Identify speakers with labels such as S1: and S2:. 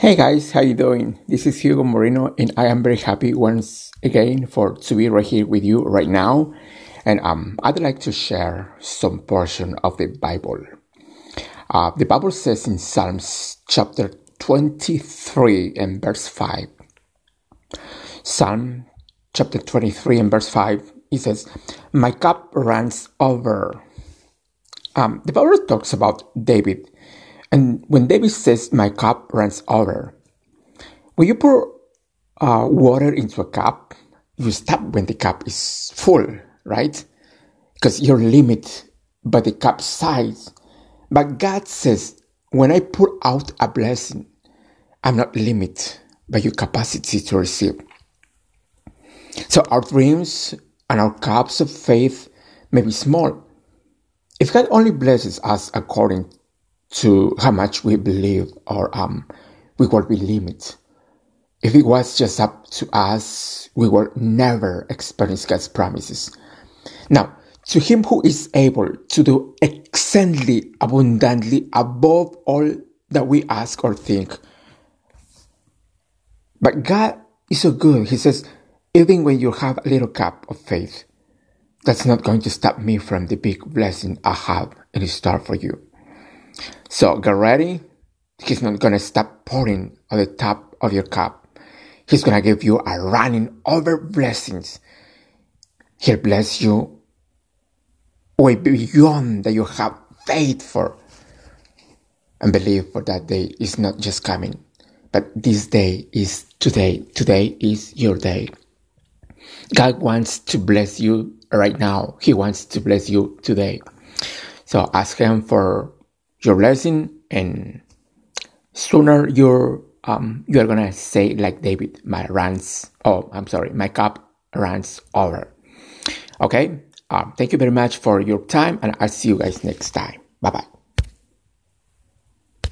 S1: Hey guys, how you doing? This is Hugo Moreno, and I am very happy once again for to be right here with you right now. And um, I'd like to share some portion of the Bible. Uh, the Bible says in Psalms chapter 23 and verse 5. Psalm chapter 23 and verse 5, it says, My cup runs over. Um, the Bible talks about David and when David says, My cup runs over, when you pour uh, water into a cup, you stop when the cup is full, right? Because you're limited by the cup size. But God says, when I pour out a blessing, I'm not limited by your capacity to receive. So our dreams and our cups of faith may be small. If God only blesses us according to how much we believe or um, we will be limit. If it was just up to us, we will never experience God's promises. Now, to him who is able to do exceedingly abundantly above all that we ask or think. But God is so good. He says, even when you have a little cup of faith, that's not going to stop me from the big blessing I have in store for you. So get ready. He's not gonna stop pouring on the top of your cup. He's gonna give you a running over blessings. He'll bless you way beyond that you have faith for. And believe for that day is not just coming, but this day is today. Today is your day. God wants to bless you right now. He wants to bless you today. So ask Him for your lesson and sooner you're um, you're gonna say like David, my runs oh I'm sorry, my cup runs over. Okay? Um, thank you very much for your time and I'll see you guys next time. Bye bye.